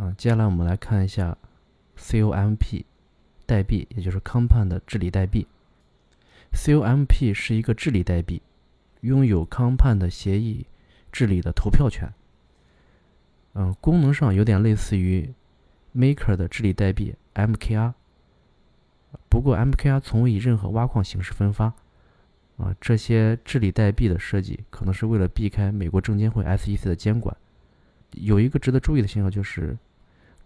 啊，接下来我们来看一下 COMP 代币，也就是 Compound 治理代币。COMP 是一个治理代币，拥有 Compound 协议治理的投票权。嗯，功能上有点类似于 Maker 的治理代币 MKR，不过 MKR 从未以任何挖矿形式分发。啊，这些治理代币的设计可能是为了避开美国证监会 SEC 的监管。有一个值得注意的信号就是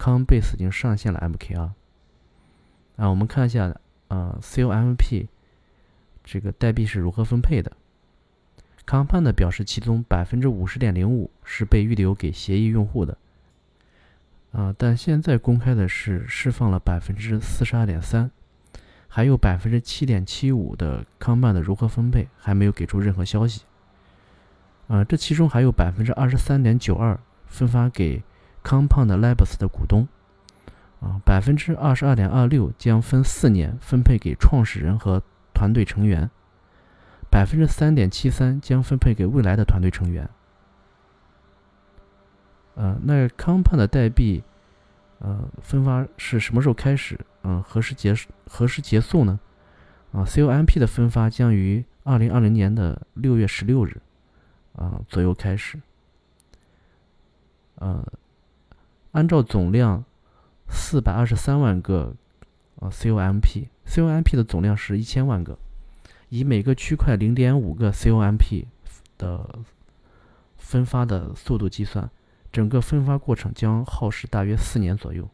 Coinbase 已经上线了 MKR。啊，我们看一下，呃，COMP 这个代币是如何分配的。Compound 表示其中百分之五十点零五是被预留给协议用户的。啊，但现在公开的是释放了百分之四十二点三。还有百分之七点七五的康曼的如何分配还没有给出任何消息。啊，这其中还有百分之二十三点九二分发给 Compound Labs 的股东。啊，百分之二十二点二六将分四年分配给创始人和团队成员。百分之三点七三将分配给未来的团队成员。呃，那 Compound 的代币。呃，分发是什么时候开始？嗯，何时结束？何时结束呢？啊，COMP 的分发将于二零二零年的六月十六日啊左右开始。呃，按照总量四百二十三万个啊 COMP，COMP 的总量是一千万个，以每个区块零点五个 COMP 的分发的速度计算。整个分发过程将耗时大约四年左右，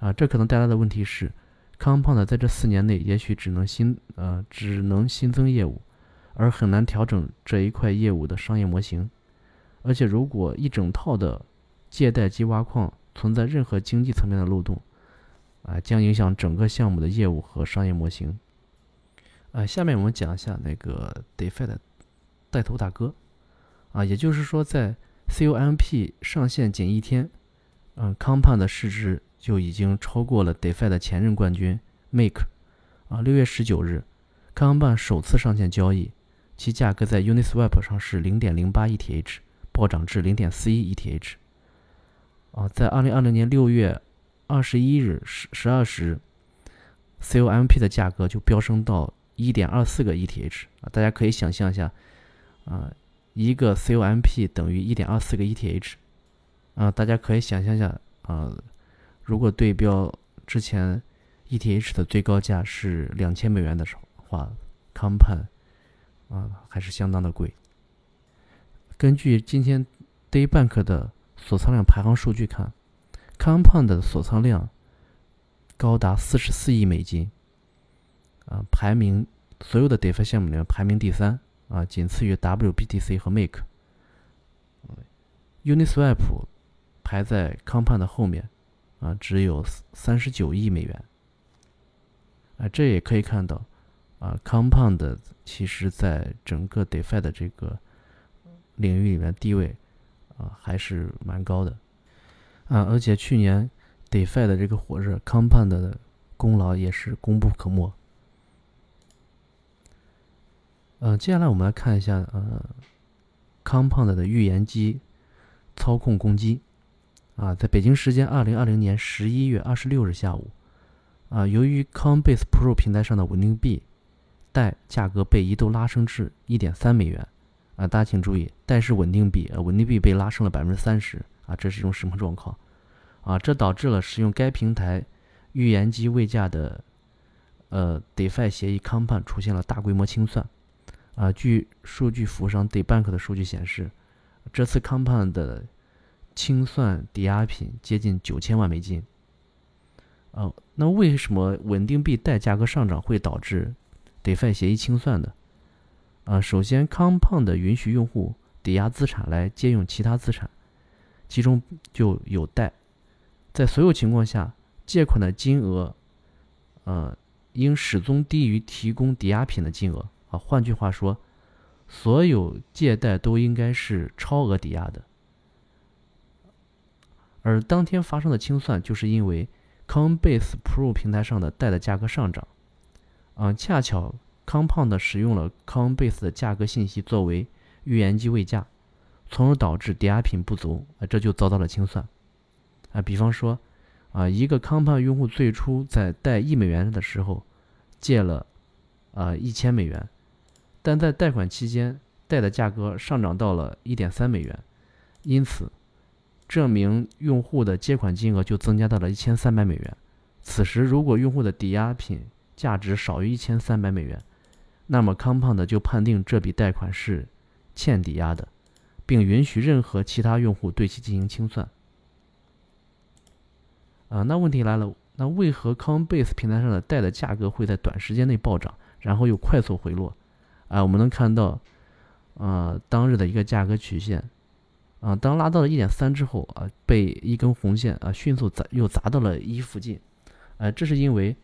啊，这可能带来的问题是，Compound 在这四年内也许只能新呃只能新增业务，而很难调整这一块业务的商业模型，而且如果一整套的借贷及挖矿存在任何经济层面的漏洞，啊，将影响整个项目的业务和商业模型。啊，下面我们讲一下那个 DeFi 的带头大哥，啊，也就是说在。COMP 上线仅一天，嗯，Compound 的市值就已经超过了 DeFi 的前任冠军 Make。啊，六月十九日，Compound 首次上线交易，其价格在 Uniswap 上是零点零八 ETH，暴涨至零点四一 ETH。啊，在二零二零年六月二十一日十十二时，COMP 的价格就飙升到一点二四个 ETH。啊，大家可以想象一下，啊。一个 COMP 等于一点二四个 ETH，啊，大家可以想象一下啊，如果对标之前 ETH 的最高价是两千美元的时候话，Compound 啊还是相当的贵。根据今天 Daybank 的锁仓量排行数据看，Compound 的锁仓量高达四十四亿美金，啊，排名所有的 DeFi 项目里面排名第三。啊，仅次于 WBTC 和 Make，Uniswap 排在 Compound 的后面，啊，只有三十九亿美元。啊，这也可以看到，啊，Compound 其实在整个 DeFi 的这个领域里面地位，啊，还是蛮高的。啊，而且去年 DeFi 的这个火热，Compound 的功劳也是功不可没。呃，接下来我们来看一下呃，Compound 的预言机操控攻击啊，在北京时间二零二零年十一月二十六日下午啊，由于 Coinbase Pro 平台上的稳定币贷价格被一度拉升至一点三美元啊，大家请注意，贷是稳定币，呃，稳定币被拉升了百分之三十啊，这是一种什么状况啊？这导致了使用该平台预言机未价的呃 DeFi 协议 Compound 出现了大规模清算。啊，据数据服务商 DeBank 的数据显示，这次 Compound 的清算抵押品接近九千万美金。哦，那为什么稳定币贷价格上涨会导致 DeFi 协议清算呢？啊，首先，Compound 允许用户抵押资产来借用其他资产，其中就有贷。在所有情况下，借款的金额，呃，应始终低于提供抵押品的金额。啊，换句话说，所有借贷都应该是超额抵押的，而当天发生的清算，就是因为 Coinbase Pro 平台上的贷的价格上涨，啊，恰巧 Compound 使用了 Coinbase 的价格信息作为预言机位价，从而导致抵押品不足，啊，这就遭到了清算，啊，比方说，啊，一个康胖用户最初在贷一美元的时候借了啊一千美元，但在贷款期间贷的价格上涨到了一点三美元，因此这名用户的借款金额就增加到了一千三百美元。此时，如果用户的抵押品价值少于一千三百美元，那么康胖的就判定这笔贷款是欠抵押的，并允许任何其他用户对其进行清算。啊，那问题来了，那为何 Coinbase 平台上的贷的价格会在短时间内暴涨，然后又快速回落？啊，我们能看到，啊，当日的一个价格曲线，啊，当拉到了一点三之后，啊，被一根红线啊迅速砸又砸到了一附近。啊，这是因为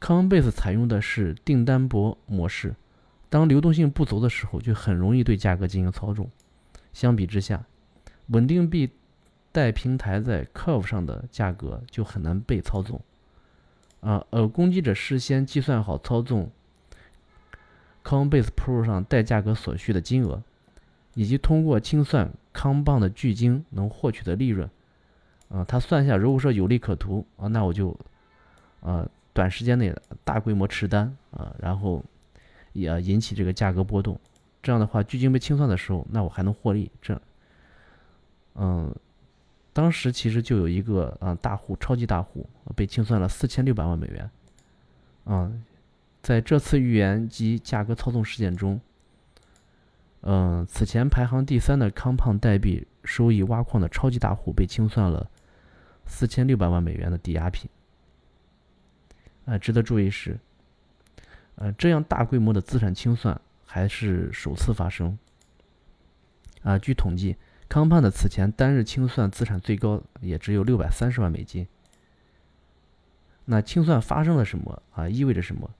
Coinbase 采用的是订单薄模式，当流动性不足的时候，就很容易对价格进行操纵。相比之下，稳定币贷平台在 Curve 上的价格就很难被操纵。啊，而攻击者事先计算好操纵 Coinbase Pro 上贷价格所需的金额，以及通过清算康棒的巨鲸能获取的利润。啊，他算下，如果说有利可图啊，那我就。啊，短时间内大规模持单啊，然后也引起这个价格波动。这样的话，巨鲸被清算的时候，那我还能获利。这，嗯，当时其实就有一个啊大户，超级大户被清算了四千六百万美元。啊，在这次预言及价格操纵事件中，嗯，此前排行第三的康胖代币收益挖矿的超级大户被清算了四千六百万美元的抵押品。啊，值得注意是，呃，这样大规模的资产清算还是首次发生。啊，据统计，康盼的此前单日清算资产最高也只有六百三十万美金。那清算发生了什么？啊，意味着什么？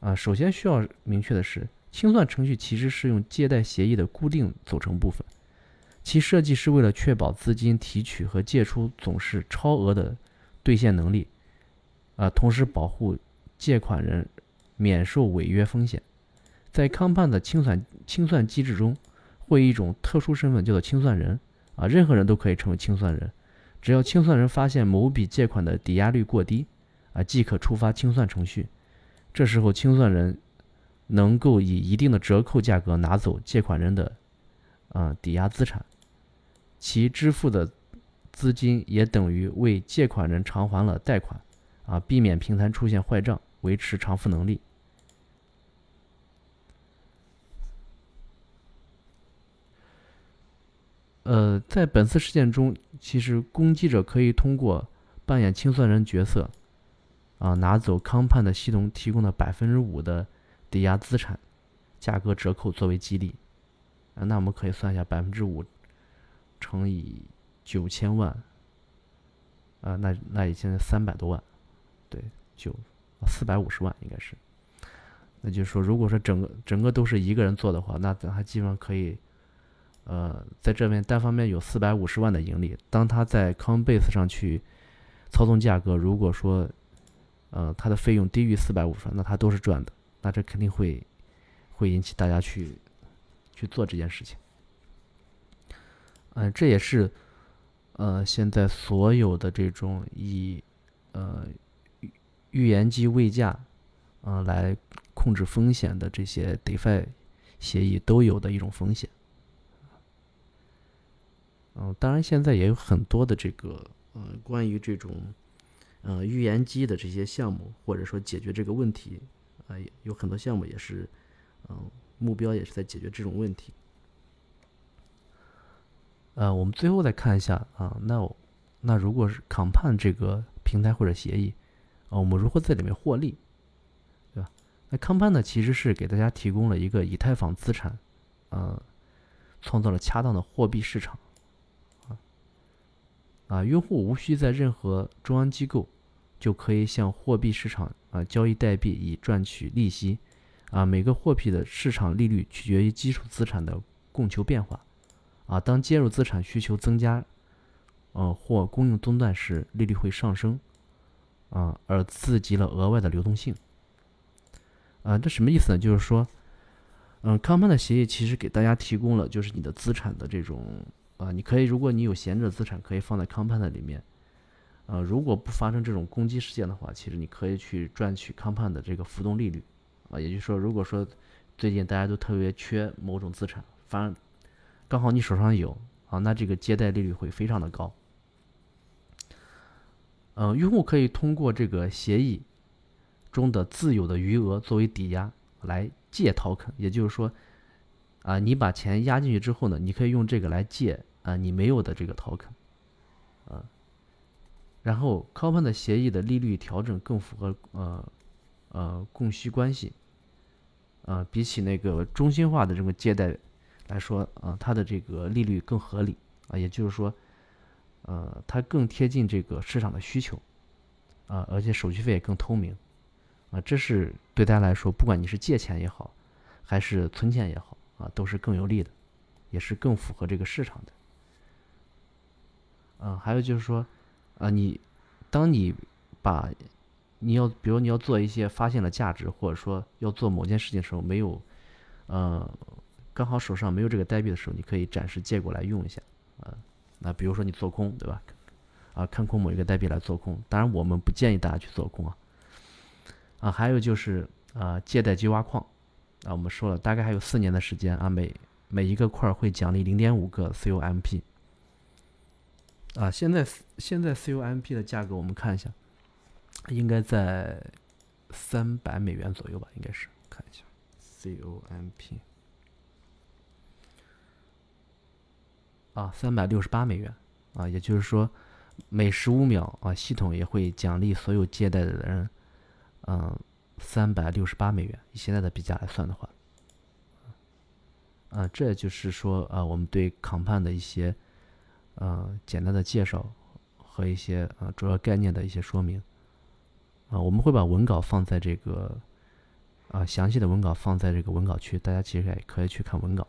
啊，首先需要明确的是，清算程序其实是用借贷协议的固定组成部分，其设计是为了确保资金提取和借出总是超额的兑现能力。啊，同时保护借款人免受违约风险。在康胖的清算清算机制中，会有一种特殊身份叫做清算人。啊，任何人都可以成为清算人，只要清算人发现某笔借款的抵押率过低，啊，即可触发清算程序。这时候，清算人能够以一定的折扣价格拿走借款人的啊抵押资产，其支付的资金也等于为借款人偿还了贷款。啊，避免平台出现坏账，维持偿付能力。呃，在本次事件中，其实攻击者可以通过扮演清算人角色，啊，拿走康盼的系统提供的百分之五的抵押资产价格折扣作为激励。啊，那我们可以算一下，百分之五乘以九千万，啊，那那也现在三百多万。对，就四百五十万应该是，那就是说，如果说整个整个都是一个人做的话，那他基本上可以，呃，在这边单方面有四百五十万的盈利。当他在 Coinbase 上去操纵价格，如果说，呃，他的费用低于四百五十万，那他都是赚的。那这肯定会会引起大家去去做这件事情。嗯，这也是呃现在所有的这种以。预言机未价，嗯，来控制风险的这些 DeFi 协议都有的一种风险。嗯，当然现在也有很多的这个，呃，关于这种，呃，预言机的这些项目，或者说解决这个问题，啊，有很多项目也是，嗯，目标也是在解决这种问题。呃，我们最后再看一下啊，那我那如果是 Compound 这个平台或者协议。啊，我们如何在里面获利，对吧？那康潘呢，其实是给大家提供了一个以太坊资产，呃，创造了恰当的货币市场，啊，啊，用户无需在任何中央机构，就可以向货币市场啊交易代币以赚取利息，啊，每个货币的市场利率取决于基础资产的供求变化，啊，当接入资产需求增加，呃，或供应中断时，利率会上升。啊，而刺激了额外的流动性。啊，这什么意思呢？就是说，嗯，康曼的协议其实给大家提供了就是你的资产的这种啊，你可以如果你有闲置资产，可以放在 Compound 里面。呃，如果不发生这种攻击事件的话，其实你可以去赚取 Compound 的这个浮动利率。啊，也就是说，如果说最近大家都特别缺某种资产，反而刚好你手上有啊，那这个借贷利率会非常的高。嗯，用户可以通过这个协议中的自有的余额作为抵押来借 token，也就是说，啊，你把钱压进去之后呢，你可以用这个来借啊你没有的这个 token，啊，然后 Compound 的协议的利率调整更符合呃呃供需关系，啊，比起那个中心化的这个借贷来说，啊，它的这个利率更合理啊，也就是说。呃，它更贴近这个市场的需求，啊，而且手续费也更透明，啊，这是对大家来说，不管你是借钱也好，还是存钱也好，啊，都是更有利的，也是更符合这个市场的。嗯，还有就是说，啊，你当你把你要，比如你要做一些发现了价值，或者说要做某件事情的时候，没有，呃，刚好手上没有这个代币的时候，你可以暂时借过来用一下，啊。那比如说你做空，对吧？啊，看空某一个代币来做空，当然我们不建议大家去做空啊。啊，还有就是啊，借贷机挖矿，啊，我们说了，大概还有四年的时间啊，每每一个块会奖励零点五个 COMP。啊，现在现在 COMP 的价格我们看一下，应该在三百美元左右吧，应该是，看一下 COMP。啊，三百六十八美元，啊，也就是说，每十五秒啊，系统也会奖励所有借贷的人，嗯，三百六十八美元。以现在的币价来算的话，啊，这就是说啊，我们对 COMP 的一些，呃，简单的介绍和一些呃主要概念的一些说明。啊，我们会把文稿放在这个，啊，详细的文稿放在这个文稿区，大家其实也可以去看文稿。